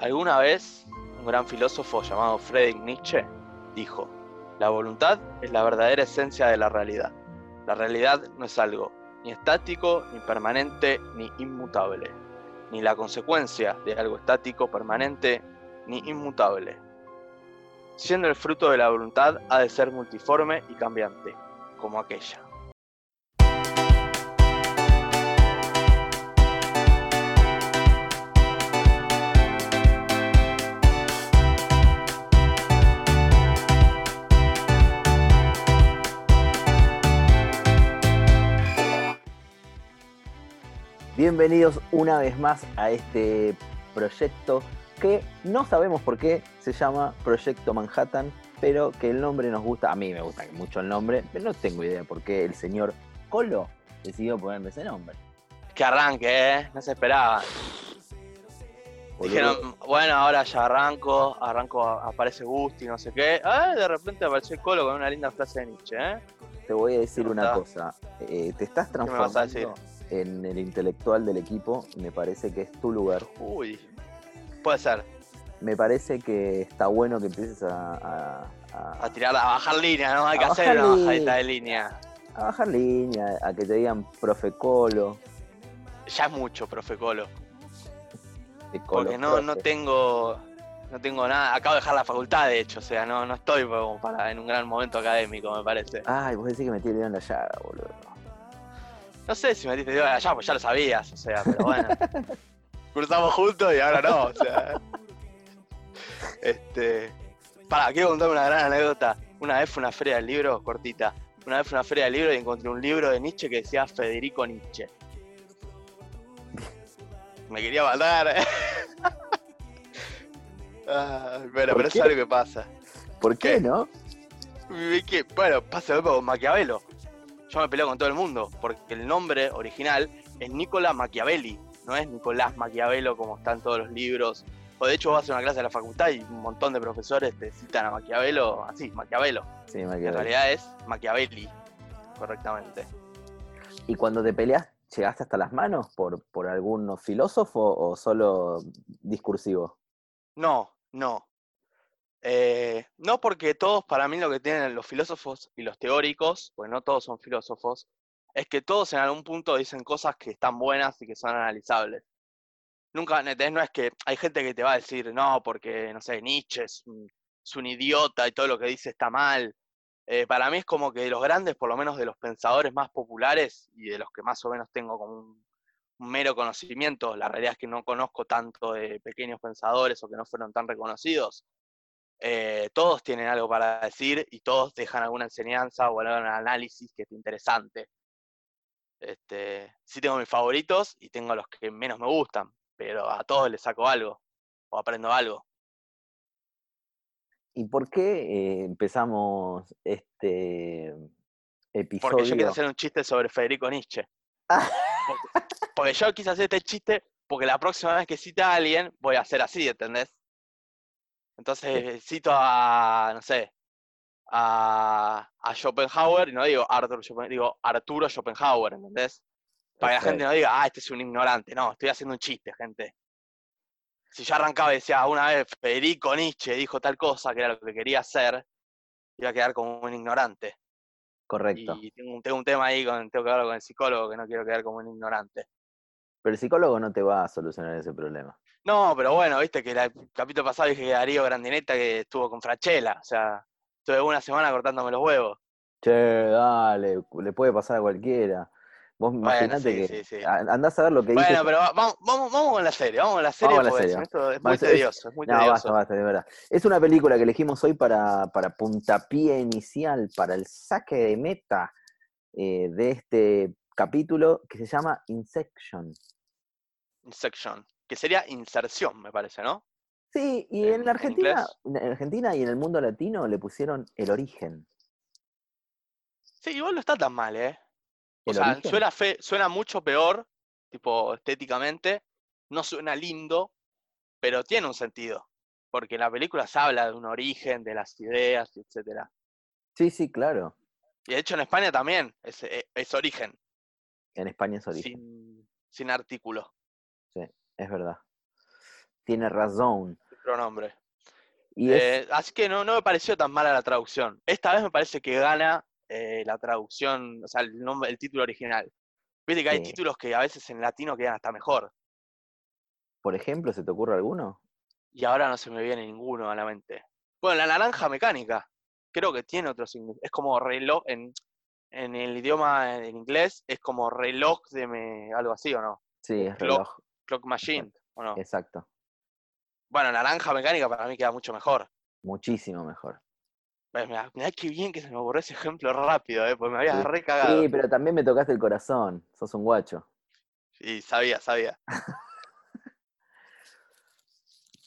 Alguna vez, un gran filósofo llamado Friedrich Nietzsche dijo, la voluntad es la verdadera esencia de la realidad. La realidad no es algo ni estático, ni permanente, ni inmutable, ni la consecuencia de algo estático, permanente, ni inmutable. Siendo el fruto de la voluntad ha de ser multiforme y cambiante, como aquella. Bienvenidos una vez más a este proyecto que no sabemos por qué se llama Proyecto Manhattan, pero que el nombre nos gusta, a mí me gusta mucho el nombre, pero no tengo idea por qué el señor Colo decidió ponerme ese nombre. Que arranque, ¿eh? No se esperaba. Dijeron, bueno, ahora ya arranco, arranco, aparece Gusti, no sé qué. Ah, de repente apareció el Colo con una linda frase de Nietzsche, ¿eh? Te voy a decir una cosa, eh, te estás transformando en el intelectual del equipo, me parece que es tu lugar. Uy, puede ser. Me parece que está bueno que empieces a... A, tirar, a bajar línea, ¿no? Hay que hacer una bajadita de línea. A bajar línea, a que te digan profe Colo. Ya es mucho, profe Colo. Porque no, no tengo no tengo nada, acabo de dejar la facultad de hecho, o sea, no, no estoy como para en un gran momento académico, me parece. Ay, vos decís que me tiré en la llaga, boludo. No sé si metiste dedo allá, pues ya lo sabías, o sea, pero bueno. Cruzamos juntos y ahora no, o sea. Este. Para, quiero contarme una gran anécdota. Una vez fue una feria del libro cortita. Una vez fue una feria del libro y encontré un libro de Nietzsche que decía Federico Nietzsche. Me quería matar. ¿eh? bueno, pero es algo que pasa. ¿Por qué, no? bueno, pasa con Maquiavelo yo me peleo con todo el mundo, porque el nombre original es Nicola Machiavelli, no es Nicolás Maquiavelo como están todos los libros. O de hecho vas a una clase de la facultad y un montón de profesores te citan a Maquiavelo, así, Maquiavelo. Sí, Maquiavelo. En realidad es Machiavelli, correctamente. ¿Y cuando te peleas, llegaste hasta las manos por, por algún filósofo o solo discursivo? No, no. Eh, no porque todos, para mí, lo que tienen los filósofos y los teóricos, pues no todos son filósofos, es que todos en algún punto dicen cosas que están buenas y que son analizables. Nunca, no es que hay gente que te va a decir, no, porque, no sé, Nietzsche es un, idiota y todo lo que dice está mal. Eh, para mí es como que los grandes, por lo menos de los pensadores más populares y de los que más o menos tengo como un mero conocimiento, la realidad es que no conozco tanto de pequeños pensadores o que no fueron tan reconocidos, eh, todos tienen algo para decir y todos dejan alguna enseñanza o algún análisis que es interesante. Este, sí tengo mis favoritos y tengo los que menos me gustan, pero a todos les saco algo o aprendo algo. ¿Y por qué eh, empezamos este episodio? Porque yo quiero hacer un chiste sobre Federico Nietzsche. porque, yo quise hacer este chiste porque la próxima vez que cita a alguien voy a hacer así, ¿entendés? Entonces cito a, no sé, a, Schopenhauer y no digo Arthur Schopenhauer, digo Arturo Schopenhauer, ¿entendés? Para que la gente no diga, ah, este es un ignorante. No, estoy haciendo un chiste, gente. Si yo arrancaba y decía, una vez Federico Nietzsche dijo tal cosa, que era lo que quería hacer, iba a quedar como un ignorante. Correcto. Y tengo, tengo un tema ahí, con, tengo que hablar con el psicólogo, que no quiero quedar como un ignorante. Pero el psicólogo no te va a solucionar ese problema. No, pero bueno, viste que el capítulo pasado dije que Darío Grandineta que estuvo con Frachela, o sea, estuve una semana cortándome los huevos. Che, dale, le puede pasar a cualquiera. Vos imaginate que andás a ver lo que dice. Bueno, pero vamos, vamos, vamos con la serie, vamos con la serie, porque Esto es muy tedioso, es muy no, Basta, basta, de verdad. Es una película que elegimos hoy para, para puntapié inicial, para el saque de meta eh, de este capítulo que se llama Insection. Insection que sería inserción, me parece, ¿no? Sí, y en, Argentina, en, Argentina y en el mundo latino le pusieron el origen. Sí, igual no está tan mal, ¿eh? O ¿El sea, origen? suena, fe, suena mucho peor, tipo estéticamente. No suena lindo, pero tiene un sentido. Porque en la película se habla de un origen, de las ideas, etc. Sí, sí, claro. Y de hecho en España también es, eh, es origen, En España es origen. sin, sin artículo, Es verdad. Tiene razón. pronombre. Y es, Eh, así que no, no me pareció tan mala la traducción. Esta vez me parece que gana eh, la traducción, o sea, el, nombre, el título original. Viste que hay Sí. títulos que a veces en latino quedan hasta mejor. por ejemplo, ¿se te ocurre alguno? Y ahora no se me viene ninguno a la mente. Bueno, la naranja mecánica. Creo que tiene otro significado. Es como reloj en, en el idioma en inglés, es como reloj de me, algo así, ¿o no? Sí, es reloj. Clock machine, ¿o no? Exacto. Bueno, naranja mecánica para mí queda mucho mejor. Muchísimo mejor. Mirá qué bien que se me ocurrió ese ejemplo rápido, ¿eh? porque me había Sí. recagado. Sí, pero también me tocaste el corazón. Sos un guacho. Y sabía, sabía.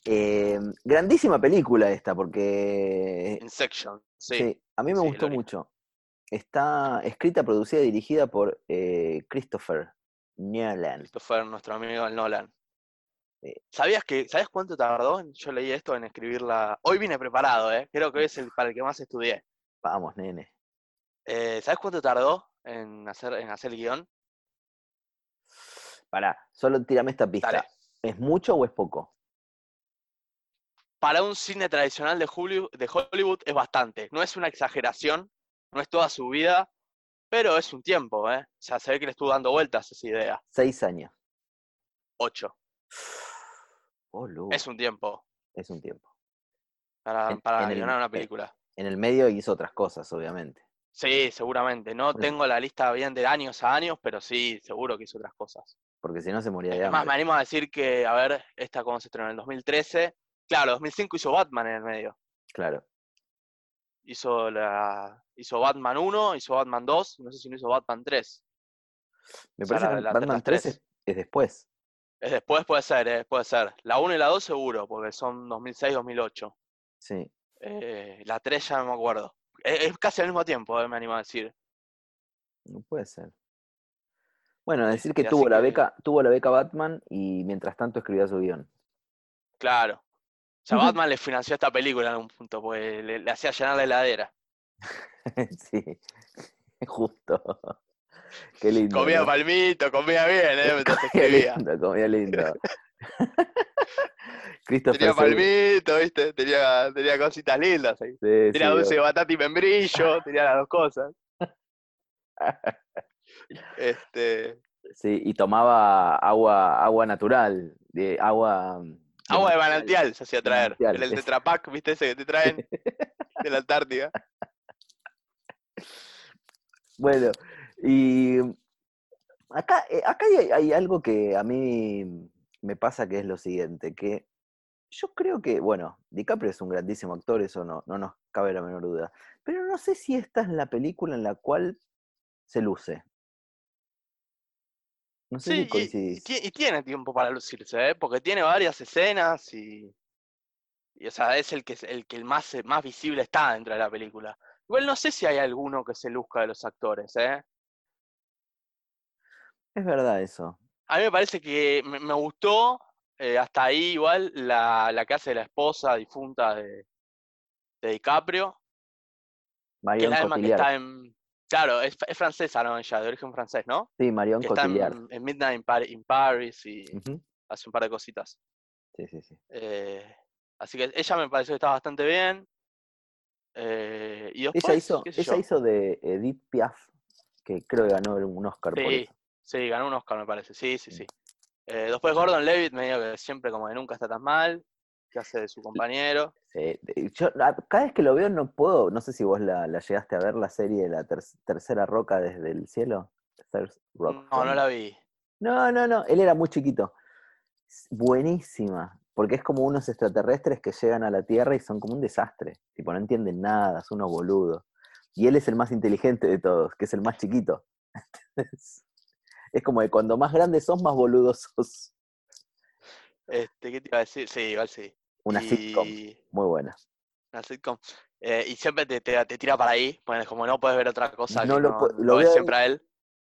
Eh, grandísima película esta, porque Insection, sí. sí, a mí me sí, gustó mucho. Está escrita, producida y dirigida por eh, Christopher Nolan. Esto fue nuestro amigo el Nolan. Sí. ¿Sabías que, ¿Sabes cuánto tardó? Yo leí esto en escribirla. Hoy vine preparado, ¿eh? Creo que hoy es el para el que más estudié. Vamos, nene. Eh, ¿Sabes cuánto tardó en hacer, en hacer el guion? Pará, solo tírame esta pista. Dale. ¿Es mucho o es poco? Para un cine tradicional de Hollywood, de Hollywood es bastante. No es una exageración, no es toda su vida, pero es un tiempo, ¿eh? O sea, se ve que le estuvo dando vueltas esa idea. Seis años. Ocho. Oh, Es un tiempo es un tiempo. para, En- para en el- guionar una película. En el medio hizo otras cosas, obviamente. Sí, seguramente. No Bueno. tengo la lista bien de años a años, pero sí, seguro que hizo otras cosas. Porque si no se moría de más, hambre. me animo a decir que, a ver, esta cuando se estrenó en el 2013. Claro, 2005 hizo Batman en el medio. Claro. Hizo, la, hizo Batman 1, hizo Batman 2, no sé si no hizo Batman 3. Me O sea, parece la- que la- Batman las 3 tres. es, es después. Es después, puede ser, eh, puede ser. La 1 y la 2 seguro, porque son 2006-2008. Sí. Eh, la 3 ya no me acuerdo. Es, es casi al mismo tiempo, eh, me animo a decir. No puede ser. Bueno, decir que tuvo la beca, tuvo la beca Batman y mientras tanto escribía su guion. Claro. O sea. Batman le financió esta película en un punto, porque le, le hacía llenar la heladera. sí, justo. Qué lindo. Comía ¿no? palmito, comía bien, ¿eh? Comía lindo, comía lindo. Tenía palmito, ¿viste? Tenía, tenía cositas lindas ahí. Sí, Tenía sí, dulce de batata y membrillo, tenía las dos cosas. Este, Sí, y tomaba agua, agua natural, de agua. Agua de manantial se hacía traer. el es- tetrapack, ¿viste? Ese que te traen de la Antártida. Bueno, y acá, eh, acá hay, hay algo que a mí me pasa que es lo siguiente, que yo creo que, bueno, DiCaprio es un grandísimo actor, eso no, no nos cabe la menor duda, pero no sé si esta es la película en la cual se luce. No sé Sí, si y coincidís. y tiene tiempo para lucirse, ¿eh? Porque tiene varias escenas y, y, o sea, es el que, el que el más, más visible está dentro de la película. Igual no sé si hay alguno que se luzca de los actores, ¿eh? Es verdad eso. A mí me parece que me, me gustó eh, hasta ahí igual la, la que hace la esposa difunta de, de DiCaprio, que es Marion misma que Cotillard. está en... Claro, es, es francesa, ¿no? Ella, de origen francés, ¿no? Sí, Marion Que está Cotillard. en, en Midnight in, Par- in Paris y hace un par de cositas. Sí, sí, sí. Eh, así que ella me pareció que está bastante bien. Eh, y Ella después, hizo, ella hizo de Edith Piaf, que creo que ganó un Oscar por Sí, eso. sí, ganó un Oscar, me parece. Sí, sí, Sí. Eh, después Gordon Levitt, medio que siempre como que nunca está tan mal, que hace de su compañero. Sí, yo a- cada vez que lo veo no puedo, no sé si vos la, la llegaste a ver, la serie de la ter- tercera roca desde el cielo. Rock No, no la vi. no, no, no, él era muy chiquito. Buenísima, porque es como unos extraterrestres que llegan a la Tierra y son como un desastre. Tipo, no entienden nada, son unos boludos. Y él es el más inteligente de todos, que es el más chiquito. es, es como que cuando más grandes sos, más boludos sos. Este, ¿qué te iba a decir? Sí, igual sí. Una sitcom, muy buena. Una sitcom. eh, y siempre te, te, te tira para ahí, pues como no puedes ver otra cosa No que lo no, pu- lo, lo ves veo- siempre a él.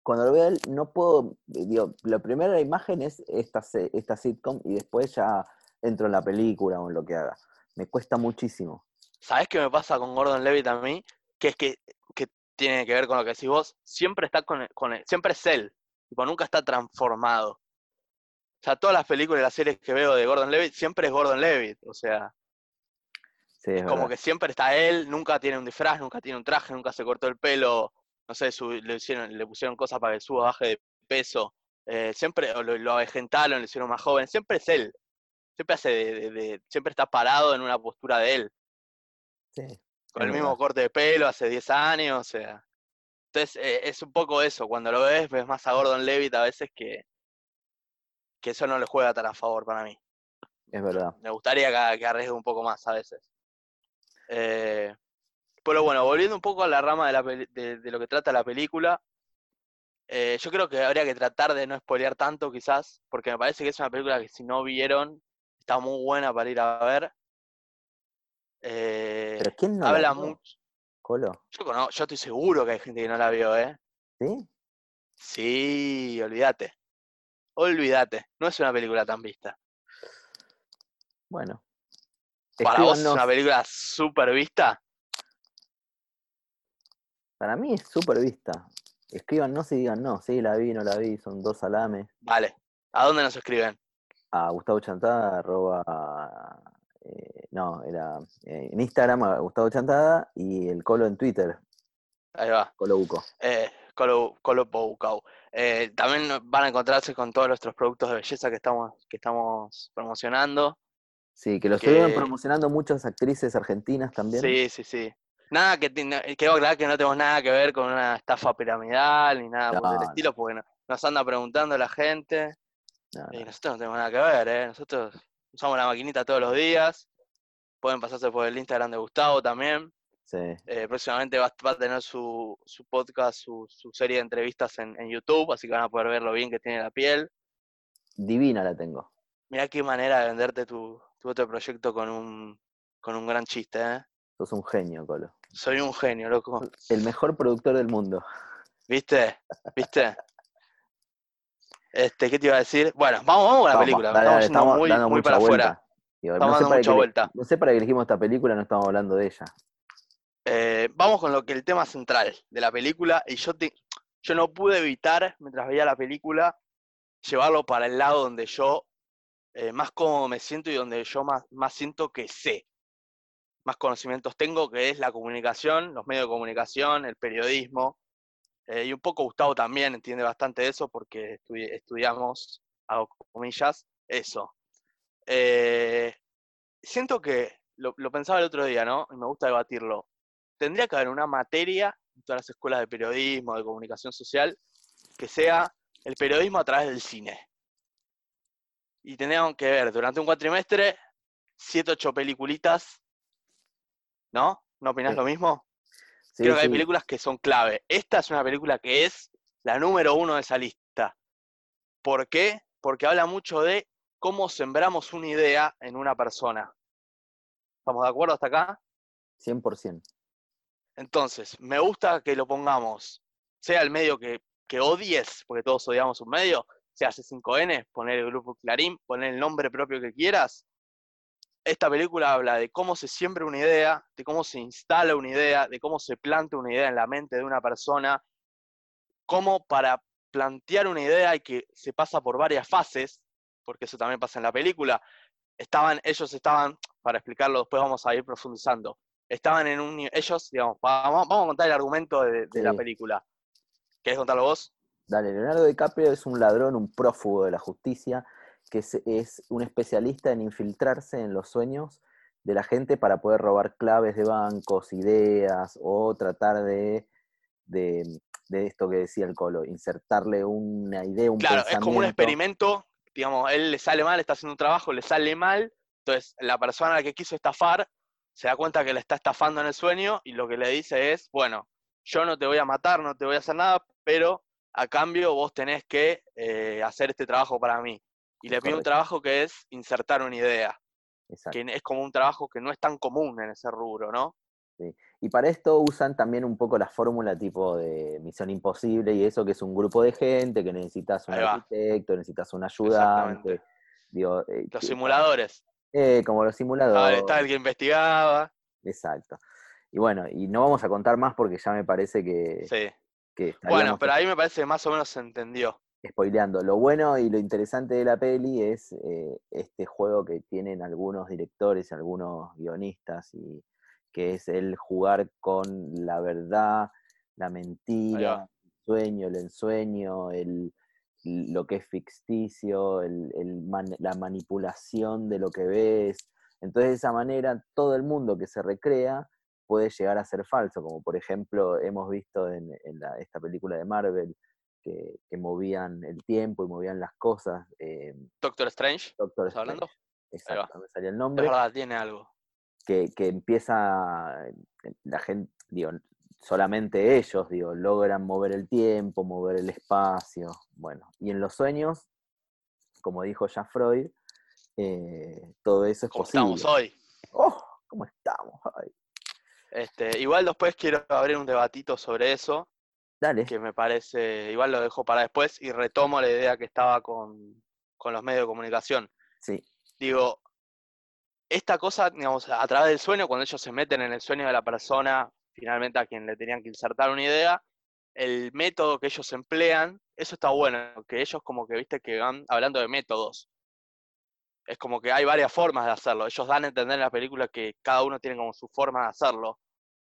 Cuando lo veo a él, no puedo. Digo, la primera imagen es esta, esta sitcom y después ya entro en la película o en lo que haga. Me cuesta muchísimo. ¿Sabés qué me pasa con Gordon Levitt a mí? Que es que, que tiene que ver con lo que decís vos, siempre está con, con él, siempre es él, tipo, nunca está transformado. O sea, todas las películas y las series que veo de Gordon Levitt, siempre es Gordon Levitt. O sea, Sí, es es como que siempre está él, nunca tiene un disfraz, nunca tiene un traje, nunca se cortó el pelo, no sé, su- le, hicieron, le pusieron cosas para que suba, baje de peso. eh, siempre lo, lo avejentaron, lo hicieron más joven, siempre es él. Siempre hace de- de- de- siempre está parado en una postura de él. Sí, con el mismo corte de pelo hace 10 años, o sea. Entonces, eh, es un poco eso, cuando lo ves, ves más a Gordon Levitt a veces que, que eso no le juega tan a favor para mí. es verdad. Me gustaría que, que arriesgue un poco más a veces. Eh, pero bueno, volviendo un poco a la rama de, la peli- de, de lo que trata la película, eh, yo creo que habría que tratar de no spoilear tanto quizás, porque me parece que es una película que si no vieron, está muy buena para ir a ver. Eh, Pero ¿quién no la habla mucho. Colo, Yo, cono- yo estoy seguro que hay gente que no la vio, ¿eh? ¿sí? Sí, olvídate. Olvídate. No es una película tan vista. Bueno. Para vos es una película súper vista. Para mí es súper vista. Escríbanos y digan, no, sí, la vi, no la vi, son dos salames. Vale. ¿A dónde nos escriben? A Gustavo Chantada, arroba. eh, no, era eh, en Instagram a Gustavo Chantada y el Colo en Twitter, Ahí va. Colo Buco. Eh, Colo, Colo Poucau. Eh, también van a encontrarse con todos nuestros productos de belleza que estamos, que estamos promocionando. Sí, que lo estuvieron Que- promocionando muchas actrices argentinas también. Sí, sí, sí. Nada que quiero aclarar que no tenemos nada que ver con una estafa piramidal ni nada por No, el no. estilo, porque no- nos anda preguntando la gente. Y no. nosotros no tenemos nada que ver, ¿eh? Nosotros usamos la maquinita todos los días. Pueden pasarse por el Instagram de Gustavo también. Sí. Eh, próximamente va, va a tener su, su podcast, su, su serie de entrevistas en, en YouTube, así que van a poder ver lo bien que tiene la piel. Divina la tengo. Mirá qué manera de venderte tu, tu otro proyecto con un, con un gran chiste, ¿eh? Sos un genio, Colo. Soy un genio, loco. El mejor productor del mundo. ¿Viste? ¿Viste? Este, ¿qué te iba a decir? Bueno, vamos, vamos con la Vamos, película. dale, estamos dale, yendo estamos muy, dando muy para afuera. Digo, Estamos no, sé dando para vuelta. no sé para qué elegimos esta película, no estamos hablando de ella. Eh, vamos con lo que el tema central de la película. Y yo, te, yo no pude evitar, mientras veía la película, llevarlo para el lado donde yo eh, más cómodo me siento y donde yo más, más siento que sé. Más conocimientos tengo, que es la comunicación, los medios de comunicación, el periodismo. Eh, y un poco Gustavo también entiende bastante eso porque estudi- estudiamos, hago comillas, eso. Siento que, lo pensaba el otro día, ¿no? Y me gusta debatirlo. Tendría que haber una materia en todas las escuelas de periodismo, de comunicación social, que sea el periodismo a través del cine. Y tendríamos que ver durante un cuatrimestre siete, ocho peliculitas, ¿no? ¿No opinás Sí. lo mismo? Sí, Creo que hay películas que son clave. Esta es una película que es la número uno de esa lista. ¿Por qué? Porque habla mucho de cómo sembramos una idea en una persona. ¿Estamos de acuerdo hasta acá? 100%. Entonces, me gusta que lo pongamos, sea el medio que, odies, porque todos odiamos un medio, sea C5N, poner el grupo Clarín, poner el nombre propio que quieras. Esta película habla de cómo se siembra una idea, de cómo se instala una idea, de cómo se plantea una idea en la mente de una persona, cómo para plantear una idea hay que se pasa por varias fases, porque eso también pasa en la película. Estaban, ellos estaban, para explicarlo después vamos a ir profundizando, estaban en un, ellos, digamos, vamos, vamos a contar el argumento de, de la película. ¿Querés contarlo vos? Dale, Leonardo DiCaprio es un ladrón, un prófugo de la justicia, que es, es un especialista en infiltrarse en los sueños de la gente para poder robar claves de bancos, ideas, o tratar de, de, de esto que decía el Colo, insertarle una idea, un Claro, es como un experimento, digamos, él le sale mal, está haciendo un trabajo, le sale mal, entonces la persona a la que quiso estafar se da cuenta que le está estafando en el sueño y lo que le dice es, bueno, yo no te voy a matar, no te voy a hacer nada, pero a cambio vos tenés que eh, hacer este trabajo para mí. Y le pide un trabajo que es insertar una idea, Exacto, que es como un trabajo que no es tan común en ese rubro, ¿no? Sí. Y para esto usan también un poco la fórmula tipo de Misión Imposible y eso que es un grupo de gente que necesitas un arquitecto, necesitas un ayudante. Digo, eh, Los simuladores. Eh, como los Ah, simuladores. está el que investigaba. Exacto. Y bueno, y no vamos a contar más porque ya me parece que, Sí. que Bueno, pero ahí me parece que más o menos se entendió. spoileando. Lo bueno y lo interesante de la peli es eh, este juego que tienen algunos directores y algunos guionistas, y que es el jugar con la verdad, la mentira, el sueño, el ensueño, el, lo que es ficticio, el- el man- la manipulación de lo que ves. Entonces, de esa manera, todo el mundo que se recrea puede llegar a ser falso, como por ejemplo hemos visto en, en la- esta película de Marvel, que, que movían el tiempo y movían las cosas. eh, Doctor Strange, Doctor ¿estás hablando? Exacto, me salía el Es nombre verdad, tiene algo. que, que empieza, la gente, digo, solamente ellos, digo, logran mover el tiempo, mover el espacio, bueno, y en los sueños, como dijo ya Freud, eh, todo eso es Como posible. estamos hoy. ¡Oh! ¿Cómo estamos? Ay, Este, igual después quiero abrir un debatito sobre eso, dale. que me parece, igual lo dejo para después y retomo la idea que estaba con, con los medios de comunicación. Sí, Digo, esta cosa, digamos, a través del sueño, cuando ellos se meten en el sueño de la persona, finalmente a quien le tenían que insertar una idea, el método que ellos emplean, eso está bueno, que ellos como que, viste, que van hablando de métodos. Es como que hay varias formas de hacerlo. Ellos dan a entender en la película que cada uno tiene como su forma de hacerlo.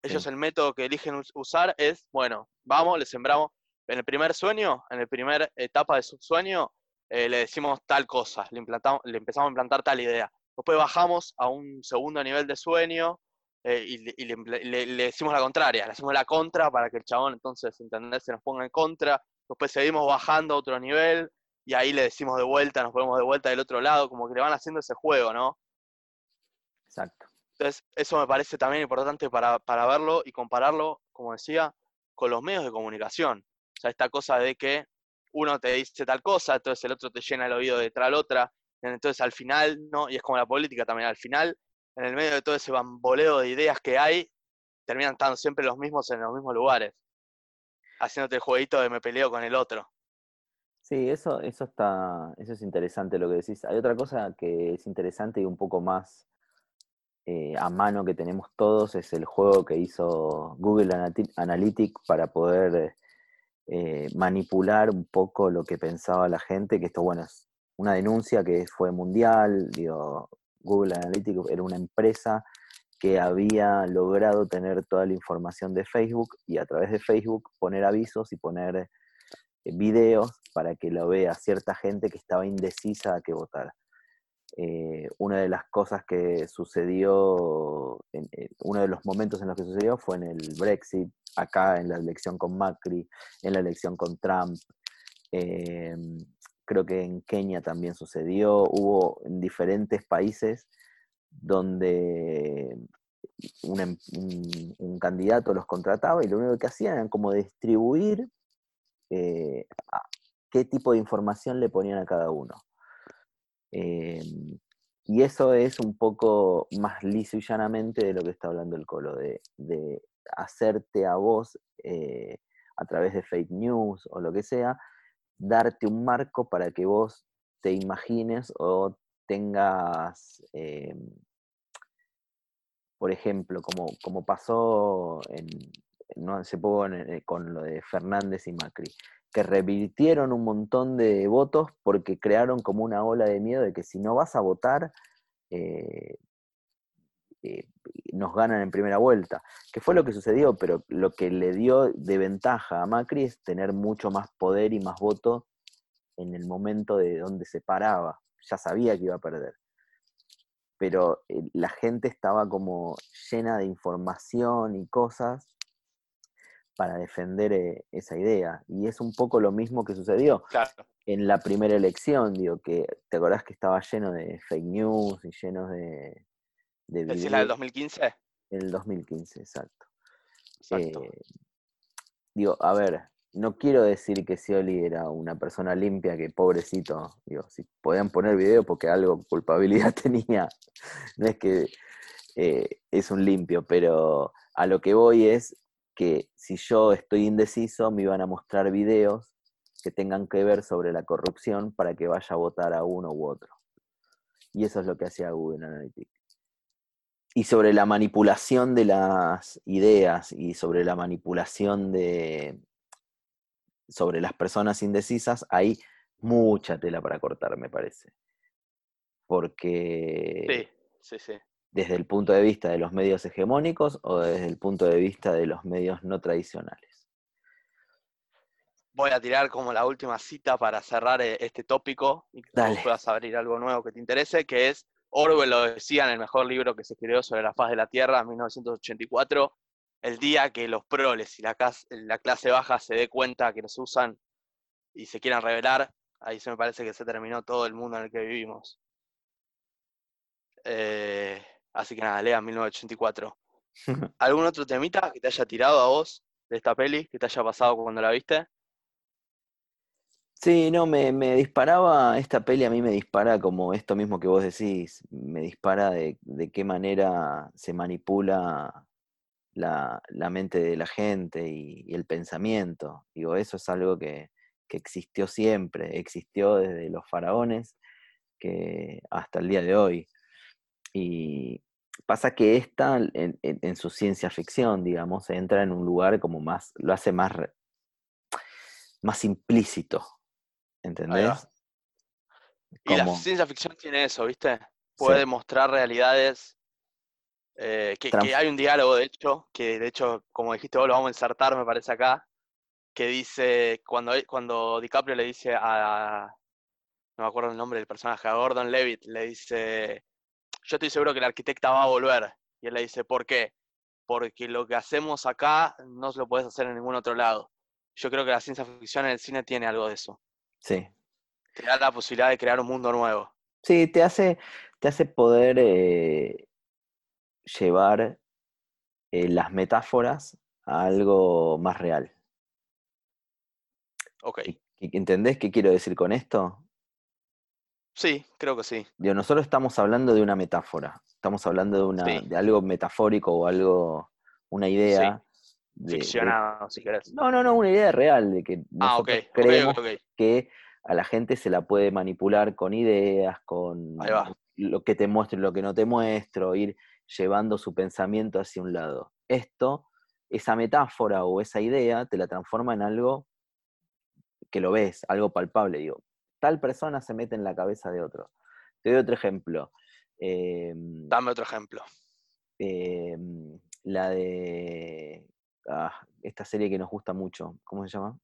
Ellos Sí. el método que eligen us- usar es, bueno, vamos, le sembramos, en el primer sueño, en la primera etapa de su sueño, eh, le decimos tal cosa, le, implantamos, le empezamos a implantar tal idea. Después bajamos a un segundo nivel de sueño eh, y, le, y le impl- le- le decimos la contraria, le hacemos la contra para que el chabón entonces, ¿entendés? Se nos ponga en contra. Después seguimos bajando a otro nivel y ahí le decimos de vuelta, nos ponemos de vuelta del otro lado, como que le van haciendo ese juego, ¿no? exacto. Entonces, eso me parece también importante para, para verlo y compararlo, como decía, con los medios de comunicación. O sea, esta cosa de que uno te dice tal cosa, entonces el otro te llena el oído de tal otra, entonces al final, ¿no? Y es como la política también, al final, en el medio de todo ese bamboleo de ideas que hay, terminan estando siempre los mismos en los mismos lugares, haciéndote el jueguito de me peleo con el otro. Sí, eso, eso está, eso es interesante lo que decís. Hay otra cosa que es interesante y un poco más eh, a mano que tenemos todos, es el juego que hizo Google Analyti- Analytics para poder eh, manipular un poco lo que pensaba la gente, que esto, bueno, es una denuncia que fue mundial, digo, Google Analytics era una empresa que había logrado tener toda la información de Facebook y a través de Facebook poner avisos y poner eh, videos para que lo vea cierta gente que estaba indecisa a qué votar. Eh, una de las cosas que sucedió, en, en uno de los momentos en los que sucedió fue en el Brexit, acá en la elección con Macri, en la elección con Trump. eh, creo que en Kenia también sucedió, hubo en diferentes países donde un, em- un- candidato los contrataba y lo único que hacían era como distribuir eh, qué tipo de información le ponían a cada uno. Eh, y eso es un poco más liso y llanamente de lo que está hablando el Colo, de, de hacerte a vos, eh, a través de fake news o lo que sea, darte un marco para que vos te imagines o tengas, eh, por ejemplo, como, como pasó en, no hace poco eh, con lo de Fernández y Macri, que revirtieron un montón de votos porque crearon como una ola de miedo de que si no vas a votar, eh, eh, nos ganan en primera vuelta, que fue lo que sucedió, pero lo que le dio de ventaja a Macri es tener mucho más poder y más voto en el momento de donde se paraba. Ya sabía que iba a perder. Pero eh, la gente estaba como llena de información y cosas para defender eh, esa idea. Y es un poco lo mismo que sucedió Claro. en la primera elección, digo, que te acordás que estaba lleno de fake news y lleno de, de ¿Decís la del videos 2015? en el 2015, exacto. Exacto. Eh, digo, a ver, no quiero decir que Scioli era una persona limpia, que pobrecito, digo, si podían poner video porque algo culpabilidad tenía, no es que eh, es un limpio, pero A lo que voy es que si yo estoy indeciso, me iban a mostrar videos que tengan que ver sobre la corrupción para que vaya a votar a uno u otro. Y eso es lo que hacía Google Analytics. Y sobre la manipulación de las ideas y sobre la manipulación de sobre las personas indecisas, hay mucha tela para cortar, me parece. Porque sí, sí, sí desde el punto de vista de los medios hegemónicos o desde el punto de vista de los medios no tradicionales. Voy a tirar como la última cita para cerrar eh, este tópico y que puedas abrir algo nuevo que te interese, que es Orwell lo decía en el mejor libro que se escribió sobre la faz de la Tierra en 1984, el día que los proles y la, la clase baja se dé cuenta que nos usan y se quieran revelar, ahí se me parece que se terminó todo el mundo en el que vivimos. Eh, Así que nada, lea 1984. ¿Algún otro temita que te haya tirado a vos de esta peli, que te haya pasado cuando la viste? Sí, no, me, disparaba, esta peli a mí me dispara como esto mismo que vos decís, me dispara de, qué manera se manipula la, mente de la gente y, el pensamiento. Digo, eso es algo que, existió siempre, existió desde los faraones que hasta el día de hoy. Y pasa que esta, en, su ciencia ficción, digamos, entra en un lugar como más, lo hace más, más implícito, ¿entendés? Y la ciencia ficción tiene eso, ¿viste? Puede mostrar realidades eh, que, hay un diálogo, de hecho, que de hecho, como dijiste vos, lo vamos a insertar, me parece acá, que dice, cuando, cuando DiCaprio le dice a, no me acuerdo el nombre del personaje, a Gordon Levitt, le dice, yo estoy seguro que el arquitecta va a volver. Y él le dice, ¿por qué? Porque lo que hacemos acá no lo puedes hacer en ningún otro lado. Yo creo que la ciencia ficción en el cine tiene algo de eso. Sí. Te da la posibilidad de crear un mundo nuevo. Sí, te hace, te hace poder eh, llevar eh, las metáforas a algo más real. Ok. ¿Entendés qué quiero decir con esto? Sí, creo que sí. Digo, nosotros estamos hablando de una metáfora, estamos hablando de, una, de algo metafórico o algo, una idea. Ficcionado, si querés. No, no, no, una idea real de que ah, nosotros creemos que a la gente se la puede manipular con ideas, con lo que te muestro y lo que no te muestro, ir llevando su pensamiento hacia un lado. Esto, esa metáfora o esa idea, te la transforma en algo que lo ves, algo palpable. Digo, tal persona se mete en la cabeza de otro. Te doy otro ejemplo. Em, Dame otro ejemplo. Em, la de ah, esta serie que nos gusta mucho, ¿cómo se llama?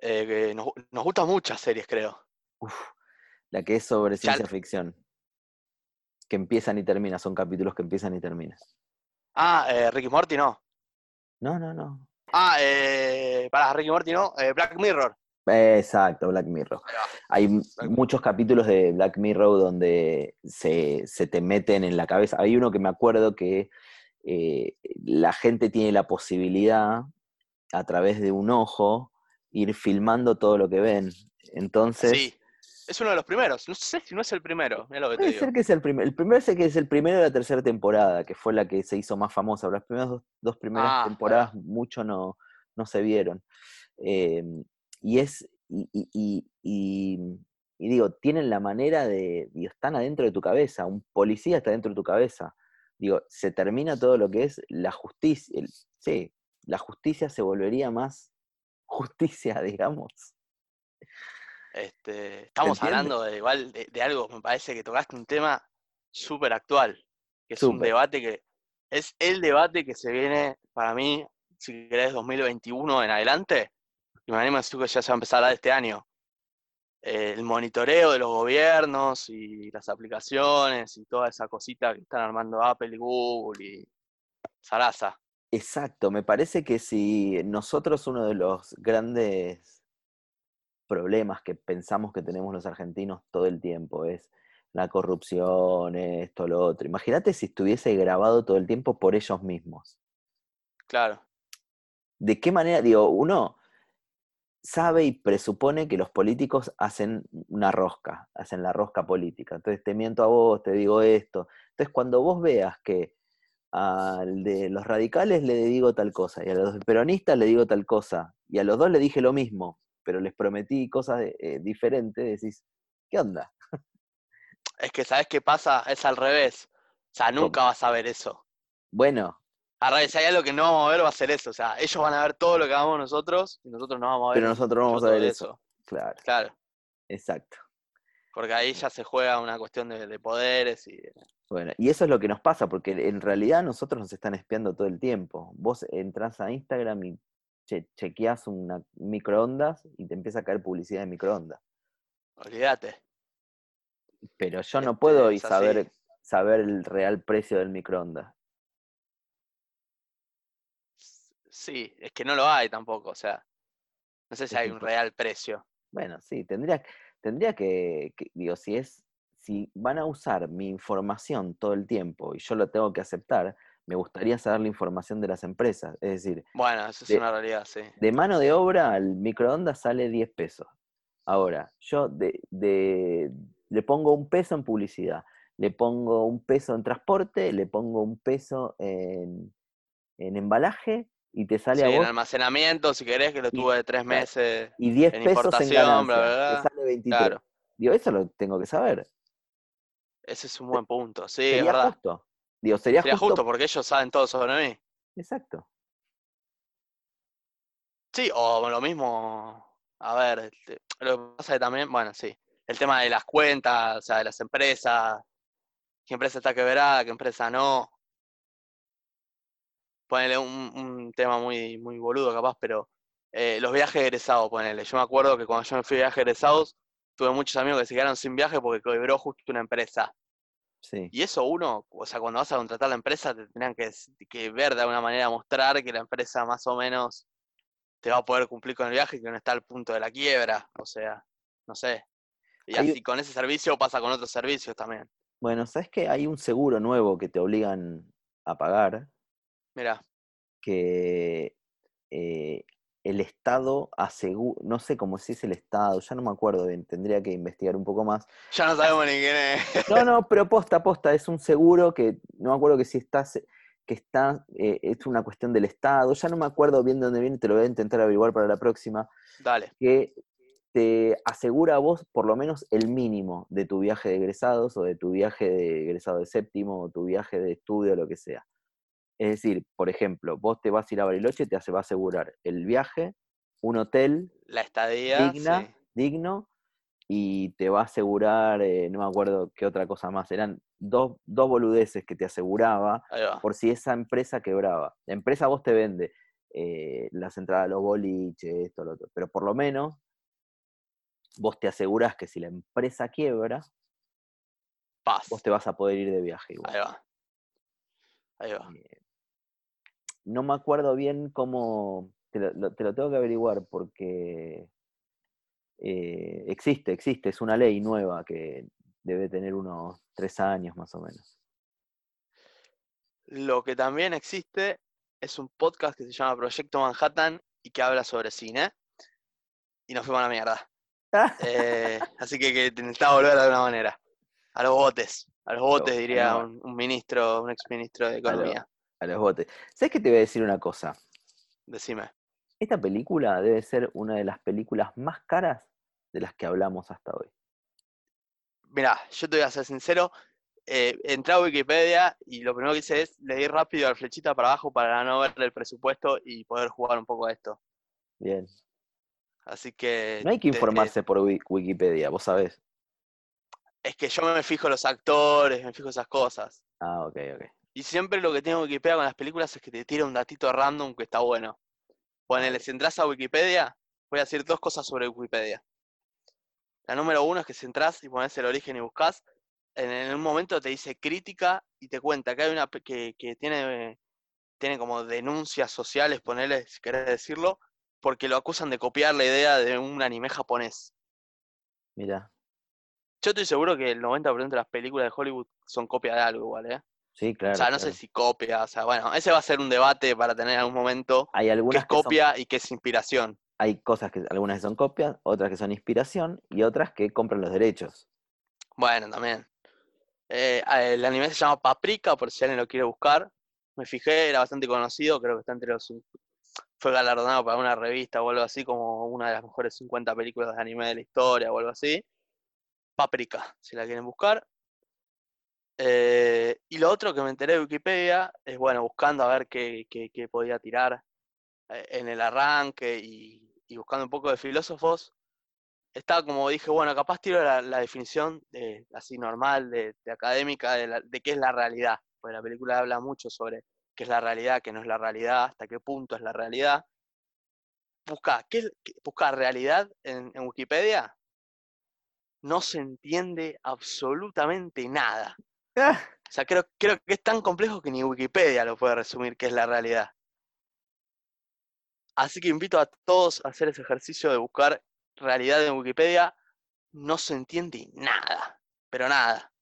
Eh, nos, nos, gustan muchas series, creo. la que es sobre ciencia ficción. Que empiezan y terminan, son capítulos que empiezan y terminan. Ah, eh, Ricky Morty no. No, no, no. Ah, eh, para Ricky Morty no, eh, Black Mirror. Exacto, Black Mirror. Hay muchos capítulos de Black Mirror donde se, te meten en la cabeza. Hay uno que me acuerdo que eh, la gente tiene la posibilidad, a través de un ojo, ir filmando todo lo que ven. Entonces. Sí, es uno de los primeros. No sé si no es el primero. lo que puede ser que es el primero. El primero sé que es el primero de la tercera temporada, que fue la que se hizo más famosa. Las primeras dos, primeras ah, temporadas mucho no, no se vieron. Em, y es, y, digo, tienen la manera de, digo, están adentro de tu cabeza, un policía está dentro de tu cabeza. Digo, se termina todo lo que es la justicia, sí, la justicia se volvería más justicia, digamos. Este, estamos hablando de, igual de, algo, me parece que tocaste un tema súper actual, que es un debate que es el debate que se viene para mí, si querés, 2021 en adelante, y me animo a decir que ya se va a empezar a este año. El monitoreo de los gobiernos y las aplicaciones y toda esa cosita que están armando Apple y Google y Sarasa. Exacto, me parece que si nosotros uno de los grandes problemas que pensamos que tenemos los argentinos todo el tiempo es la corrupción, esto, lo otro. Imagínate si estuviese grabado todo el tiempo por ellos mismos. Claro. ¿De qué manera? Digo, uno sabe y presupone que los políticos hacen una rosca, hacen la rosca política. Entonces te miento a vos, te digo esto. Entonces cuando vos veas que al de los radicales le digo tal cosa, y a los peronistas le digo tal cosa, y a los dos le dije lo mismo, pero les prometí cosas eh, diferentes, decís, ¿qué onda? Es que, ¿sabes qué pasa? Es al revés. O sea, nunca vas a ver eso. Bueno. Revés, si hay algo que no vamos a ver, va a ser eso. O sea, ellos van a ver todo lo que hagamos nosotros y nosotros no vamos a ver. Pero nosotros no vamos a ver eso. Claro. Claro. Exacto. Porque ahí ya se juega una cuestión de, poderes y... Bueno, y eso es lo que nos pasa, porque en realidad nosotros nos están espiando todo el tiempo. Vos entras a Instagram y che chequeás una microondas y te empieza a caer publicidad de microondas. Olvídate. Pero yo no puedo y saber, saber el real precio del microondas. Sí, es que no lo hay tampoco, o sea, no sé si hay un real precio. Bueno, sí, tendría, tendría que, digo, si es, si van a usar mi información todo el tiempo y yo lo tengo que aceptar, me gustaría saber la información de las empresas. Es decir, bueno, eso es una realidad, sí. De mano de obra al microondas sale 10 pesos. Ahora, yo de, le pongo un peso en publicidad, le pongo un peso en transporte, le pongo un peso en, embalaje y te sale a vos. en almacenamiento, si querés, que lo tuve de tres meses. Y 10 pesos en ganancia, te sale 23. Digo, eso lo tengo que saber. Ese es un buen punto, sí, sería es verdad. justo. Digo, sería, sería justo... porque ellos saben todo sobre mí. Exacto. Sí, o lo mismo, a ver, este, lo que pasa es que también, bueno, sí, el tema de las cuentas, o sea, de las empresas, qué empresa está quebrada, qué empresa no. Ponele un, un tema muy, muy boludo capaz, pero eh, los viajes egresados, ponele. Yo me acuerdo que cuando yo me fui de viajes egresados, tuve muchos amigos que se quedaron sin viaje porque quebró justo una empresa. Sí. Y eso uno, o sea, cuando vas a contratar la empresa, te tenían que, que ver de alguna manera, mostrar que la empresa más o menos te va a poder cumplir con el viaje y que no está al punto de la quiebra. O sea, no sé. Y así con ese servicio pasa con otros servicios también. Bueno, ¿sabes que hay un seguro nuevo que te obligan a pagar? Mira. Que eh, el Estado asegura, no sé cómo si es el Estado, ya no me acuerdo bien, tendría que investigar un poco más. Ya no sabemos ni quién es. No, no, pero posta, posta, es un seguro que no me acuerdo que si está, que está, eh, es una cuestión del Estado, ya no me acuerdo bien de dónde viene, te lo voy a intentar averiguar para la próxima. Dale. Que te asegura a vos por lo menos el mínimo de tu viaje de egresados o de tu viaje de egresado de séptimo o tu viaje de estudio, lo que sea. Es decir, por ejemplo, vos te vas a ir a Bariloche, te va a asegurar el viaje, un hotel, la estadía, digna, digno, y te va a asegurar, eh, no me acuerdo qué otra cosa más, eran dos, dos boludeces que te aseguraba por si esa empresa quebraba. La empresa vos te vende eh, las entradas a los boliches, esto, lo otro, pero por lo menos vos te asegurás que si la empresa quiebra, vos te vas a poder ir de viaje igual. Ahí va. Ahí va. Eh, no me acuerdo bien cómo, te lo, tengo que averiguar porque eh, existe, existe, es una ley nueva que debe tener unos tres años más o menos. Lo que también existe es un podcast que se llama Proyecto Manhattan y que habla sobre cine. Y nos fuimos a la mierda. Eh, así que, que necesitaba volver de alguna manera. A los botes. A los botes, diría un, ministro, un ex ministro de Economía. A, los botes. ¿Sabes que te voy a decir una cosa? Decime. Esta película debe ser una de las películas más caras de las que hablamos hasta hoy. Mirá, yo te voy a ser sincero. Eh, entré a Wikipedia y lo primero que hice es leer rápido la flechita para abajo para no ver el presupuesto y poder jugar un poco a esto. Bien, Así que... No hay que informarse por Wikipedia, vos sabés. Es que yo me fijo los actores, me fijo esas cosas. Ah, ok, ok. Y siempre lo que tengo Wikipedia con las películas es que te tira un datito random que está bueno. Ponele, si entras a Wikipedia, voy a decir dos cosas sobre Wikipedia. La número uno es que si entras y pones el origen y buscas, en, un momento te dice crítica y te cuenta que hay una que, que tiene, tiene como denuncias sociales, ponele, si querés decirlo, porque lo acusan de copiar la idea de un anime japonés. Mira. Yo estoy seguro que el 90% de las películas de Hollywood son copia de algo igual, ¿eh? Sí, claro. O sea, no sé si copia, o sea, bueno, ese va a ser un debate para tener en algún momento hay algunas que es copia y que es inspiración. Hay cosas que algunas que son copias, otras que son inspiración y otras que compran los derechos. Bueno, también. Eh, el anime se llama Paprika, por si alguien lo quiere buscar. me fijé, era bastante conocido, creo que está entre los... Fue galardonado para una revista o algo así, como una de las mejores 50 películas de anime de la historia o algo así. Paprika, si la quieren buscar. Eh, y lo otro que me enteré de Wikipedia es, bueno, buscando a ver qué, qué, qué podía tirar eh, en el arranque y, buscando un poco de filósofos, estaba como dije, bueno, capaz tiro la, definición de, así normal, de, académica, de, qué es la realidad. Porque la película habla mucho sobre qué es la realidad, qué no es la realidad, hasta qué punto es la realidad. Busca, ¿qué, busca realidad en Wikipedia? No se entiende absolutamente nada. Ah, O sea, creo, creo que es tan complejo que ni Wikipedia lo puede resumir qué es la realidad. Así que invito a todos a hacer ese ejercicio de buscar realidad en Wikipedia. No se entiende nada, pero nada.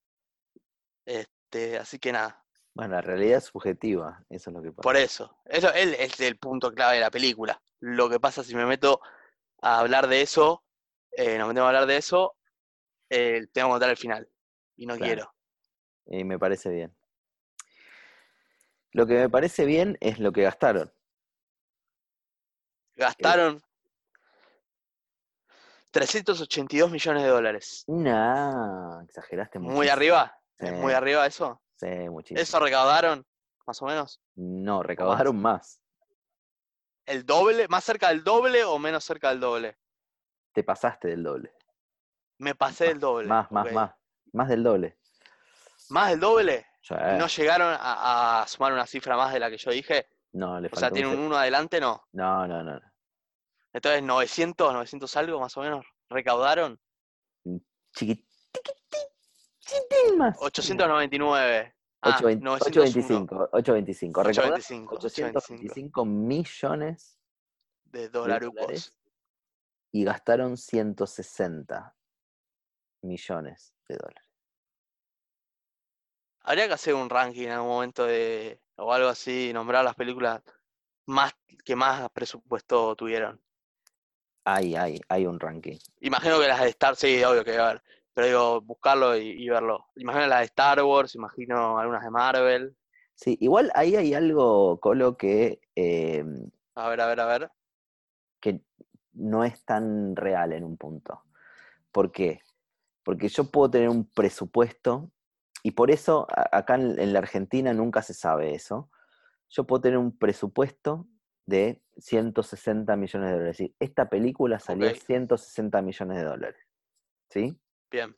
Este, así que nada, Bueno, la realidad es subjetiva, eso es lo que pasa. por eso. Eso es, es el punto clave de la película. Lo que pasa si me meto a hablar de eso, eh, nos metemos a hablar de eso, eh, tengo que contar el final. Y no Claro. quiero. Y me parece bien. Lo que me parece bien es lo que gastaron. Gastaron 382 millones de dólares. No, exageraste mucho. Muy arriba. ¿Es Sí. muy arriba eso? Sí, muchísimo. ¿Eso recaudaron? Más o menos. No, recaudaron más. ¿El doble? ¿Más cerca del doble o menos cerca del doble? Te pasaste del doble. Me pasé del doble. Más, más, más. Más del doble. ¿Más del doble? Sí. ¿Y ¿No llegaron a, a sumar una cifra más de la que yo dije? No, le O sea, tiene un un ce- uno adelante, no. No, no, no. Entonces, 900, 900 algo más o menos. ¿Recaudaron? Chiquitín, más. 899. Ah, 820 901 825, 825. Recordá, 825, 825 millones de de dolarucos. dólares y gastaron 160 millones de dólares. Habría que hacer un ranking en algún momento de, o algo así, nombrar las películas más que más presupuesto tuvieron. Hay, hay, hay un ranking. Imagino que las de Star, sí, obvio que va a haber, pero digo, buscarlo y, y verlo. Imagino las de Star Wars, imagino algunas de Marvel. Sí, igual ahí hay algo, Colo, que, eh, A ver, a ver, a ver. que no es tan real en un punto. ¿Por qué? Porque yo puedo tener un presupuesto y por eso acá en, en la Argentina nunca se sabe eso. Yo puedo tener un presupuesto de 160 millones de dólares. Es decir, esta película salió Ok. 160 millones de dólares. ¿Sí? Bien.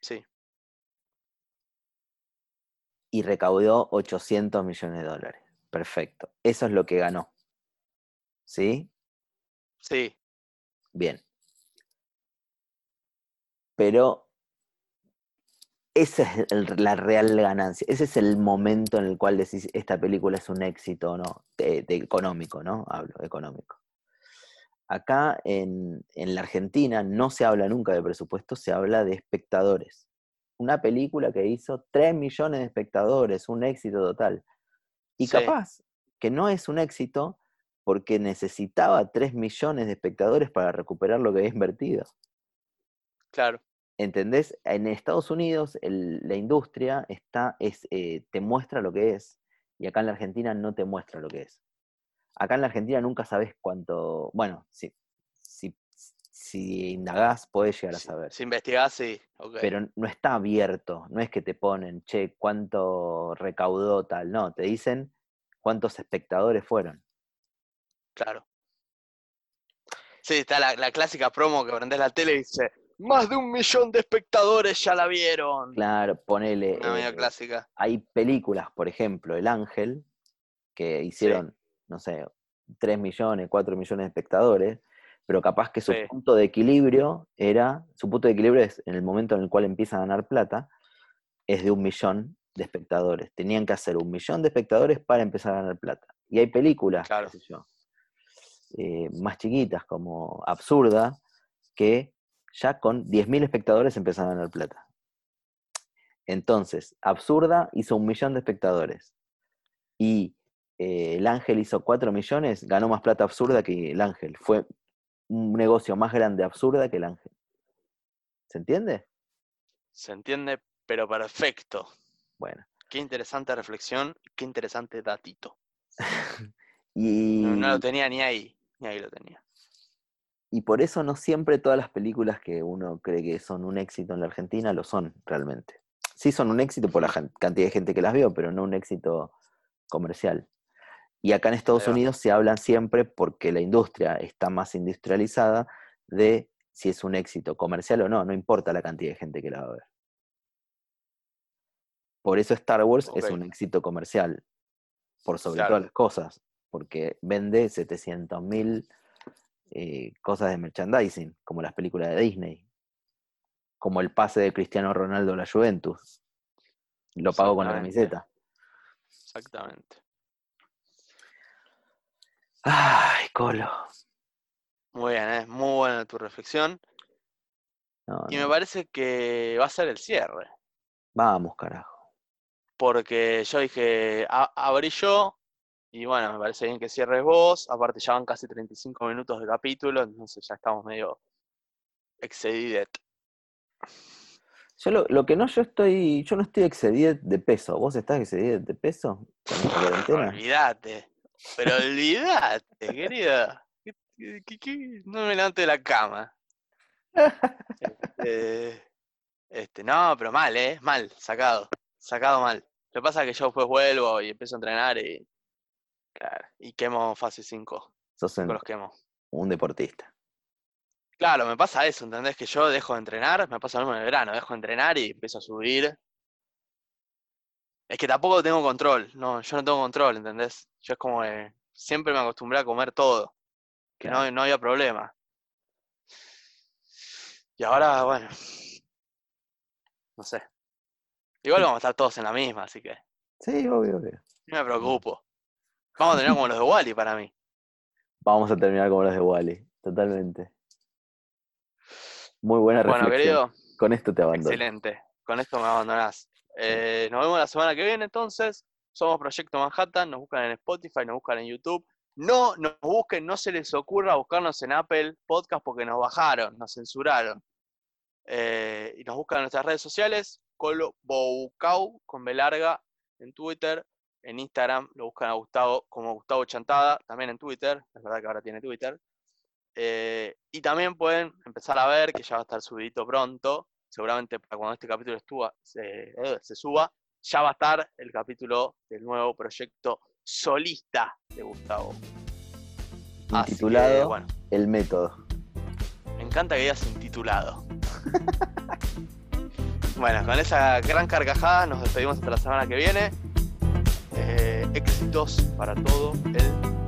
Sí, Y recaudó 800 millones de dólares. Perfecto. Eso es lo que ganó. ¿Sí? sí, Bien. Pero esa es el- la real ganancia. Ese es el momento en el cual decís esta película es un éxito o no, de, de económico, ¿no? Hablo, económico. Acá en, en la Argentina no se habla nunca de presupuesto, se habla de espectadores. Una película que hizo 3 millones de espectadores, un éxito total. Y Sí. capaz que no es un éxito porque necesitaba 3 millones de espectadores para recuperar lo que había invertido. claro. ¿Entendés? En Estados Unidos el- la industria está, es, eh, te muestra lo que es y acá en la Argentina no te muestra lo que es. Acá en la Argentina nunca sabes cuánto, bueno, si, si, si indagás podés llegar a Si, saber, si investigás, sí. pero no está abierto, no es que te ponen, che, cuánto recaudó tal, no, te dicen cuántos espectadores fueron. Claro. Sí, está la, la clásica promo que prendés la tele y dice, más de un millón de espectadores ya la vieron. Claro, ponele... Una eh, clásica. hay películas, por ejemplo, El Ángel, que hicieron, no sé, 3 millones, 4 millones de espectadores, pero capaz que su Sí. punto de equilibrio era, su punto de equilibrio es en el momento en el cual empieza a ganar plata, es de un millón de espectadores. Tenían que hacer un millón de espectadores para empezar a ganar plata. Y hay películas, qué Claro. sé yo, eh, más chiquitas como Absurda, que ya con 10.000 espectadores empiezan a ganar plata. Entonces, Absurda hizo un millón de espectadores y eh, el Ángel hizo 4 millones, ganó más plata Absurda que el Ángel. Fue un negocio más grande Absurda que el Ángel. ¿Se entiende? Se entiende, pero perfecto. Bueno, Qué interesante reflexión, qué interesante datito. y, No, no lo tenía ni ahí, ni ahí lo tenía. Y por eso no siempre todas las películas que uno cree que son un éxito en la Argentina lo son realmente. Sí son un éxito por la cantidad de gente que las vio, pero no un éxito comercial. Y acá en Estados. Unidos se hablan siempre porque la industria está más industrializada de si es un éxito comercial o no, no importa la cantidad de gente que la va a ver. Por eso Star Wars es un éxito comercial, por sobre Claro. todas las cosas, porque vende 700.000 eh, cosas de merchandising, como las películas de Disney, como el pase de Cristiano Ronaldo a la Juventus. Lo pago con la camiseta. Exactamente. Ay, Colo. Muy bien, es muy buena tu reflexión. No, Y no. me parece que va a ser el cierre. Vamos, carajo. Porque yo dije, "A- abrí yo. Y bueno, me parece bien que cierres vos. Aparte, ya van casi 35 minutos de capítulo. Entonces ya estamos medio exceded. Yo lo, lo que no, yo estoy, yo no estoy excedido de peso. ¿Vos estás excedido de peso? Olvídate. Pero olvídate, querida. ¿Qué- qué- qué- qué? No me levante de la cama. Este, este, no, pero mal, ¿eh? Mal, sacado. Sacado mal. Lo que pasa es que yo después vuelvo y empiezo a entrenar y, Claro, y quemo fase 5. sos un, los quemo. un deportista. Claro, me pasa eso, ¿entendés? Que yo dejo de entrenar, me pasa lo mismo en el verano, dejo de entrenar y empiezo a subir. Es que tampoco tengo control, no, yo no tengo control, ¿entendés? Yo es como que siempre me acostumbré a comer todo, que Claro. no, no había problema. Y ahora, bueno, no sé. Igual vamos a estar todos en la misma, así que Sí, obvio, obvio. no me preocupo. Vamos a tener como los de Wally para mí. Vamos a terminar como los de Wally, totalmente. Muy buena Bueno, reflexión. querido, Con esto te abandono. Excelente. Con esto me abandonás. Eh, nos vemos la semana que viene entonces. Somos Proyecto Manhattan. Nos buscan en Spotify, nos buscan en YouTube. No nos busquen, no se les ocurra buscarnos en Apple Podcast porque nos bajaron, nos censuraron. Eh, y nos buscan en nuestras redes sociales. Colo Boucau con B larga en Twitter. En Instagram lo buscan a Gustavo como Gustavo Chantada, también en Twitter. Es verdad que ahora tiene Twitter. Eh, y también pueden empezar a ver que ya va a estar subidito pronto seguramente para cuando este capítulo estuva- se, eh, se suba, ya va a estar el capítulo del nuevo proyecto solista de Gustavo. Así que, Intitulado bueno, El método. me encanta que digas intitulado. bueno, con esa gran carcajada nos despedimos hasta la semana que viene. Eh, éxitos para todo el